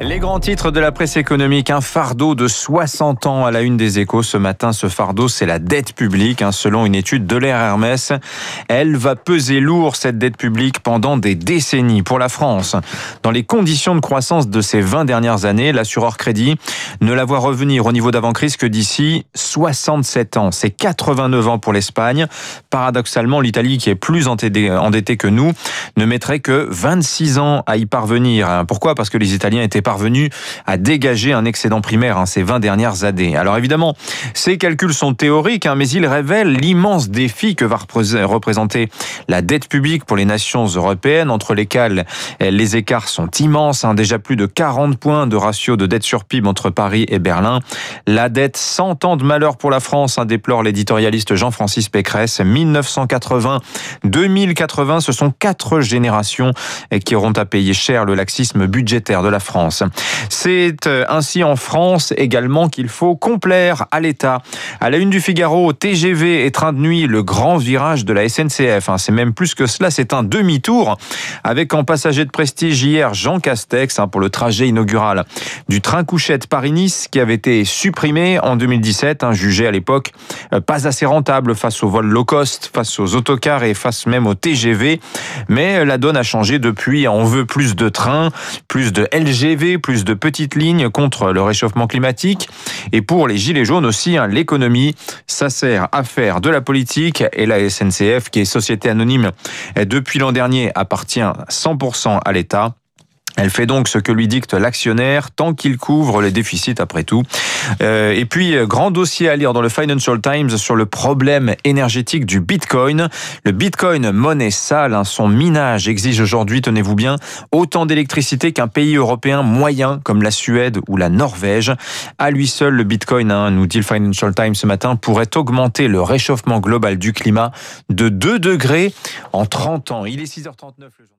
Les grands titres de la presse économique, un fardeau de 60 ans à la une des échos ce matin. Ce fardeau, c'est la dette publique. Hein, selon une étude de l'Air Hermès, elle va peser lourd, cette dette publique, pendant des décennies. Pour la France, dans les conditions de croissance de ces 20 dernières années, l'assureur crédit ne la voit revenir au niveau d'avant-crise que d'ici 67 ans. C'est 89 ans pour l'Espagne. Paradoxalement, l'Italie, qui est plus endettée que nous, ne mettrait que 26 ans à y parvenir. Pourquoi? Parce que les Italiens étaient parvenu à dégager un excédent primaire hein, ces 20 dernières années. Alors évidemment, ces calculs sont théoriques, hein, mais ils révèlent l'immense défi que va représenter la dette publique pour les nations européennes, entre lesquelles les écarts sont immenses, hein, déjà plus de 40 points de ratio de dette sur PIB entre Paris et Berlin. La dette 100 ans de malheur pour la France, déplore l'éditorialiste Jean-Francis Pécresse. 1980-2080, ce sont quatre générations qui auront à payer cher le laxisme budgétaire de la France. C'est euh, ainsi en France également qu'il faut complaire à l'État. À la une du Figaro, TGV et train de nuit, le grand virage de la SNCF. Hein. C'est même plus que cela, c'est un demi-tour avec en passager de prestige hier Jean Castex hein, pour le trajet inaugural du train couchette Paris-Nice qui avait été supprimé en 2017, hein, jugé à l'époque euh, pas assez rentable face aux vols low cost, face aux autocars et face même au TGV. Mais euh, la donne a changé depuis. On veut plus de trains, plus de LGV plus de petites lignes contre le réchauffement climatique. Et pour les Gilets jaunes aussi, hein, l'économie, ça sert à faire de la politique. Et la SNCF, qui est société anonyme depuis l'an dernier, appartient 100% à l'État. Elle fait donc ce que lui dicte l'actionnaire tant qu'il couvre les déficits après tout. Euh, et puis, euh, grand dossier à lire dans le Financial Times sur le problème énergétique du Bitcoin. Le Bitcoin, monnaie sale, hein, son minage exige aujourd'hui, tenez-vous bien, autant d'électricité qu'un pays européen moyen comme la Suède ou la Norvège. À lui seul, le Bitcoin, hein, nous dit le Financial Times ce matin, pourrait augmenter le réchauffement global du climat de 2 degrés en 30 ans. Il est 6h39 le jour.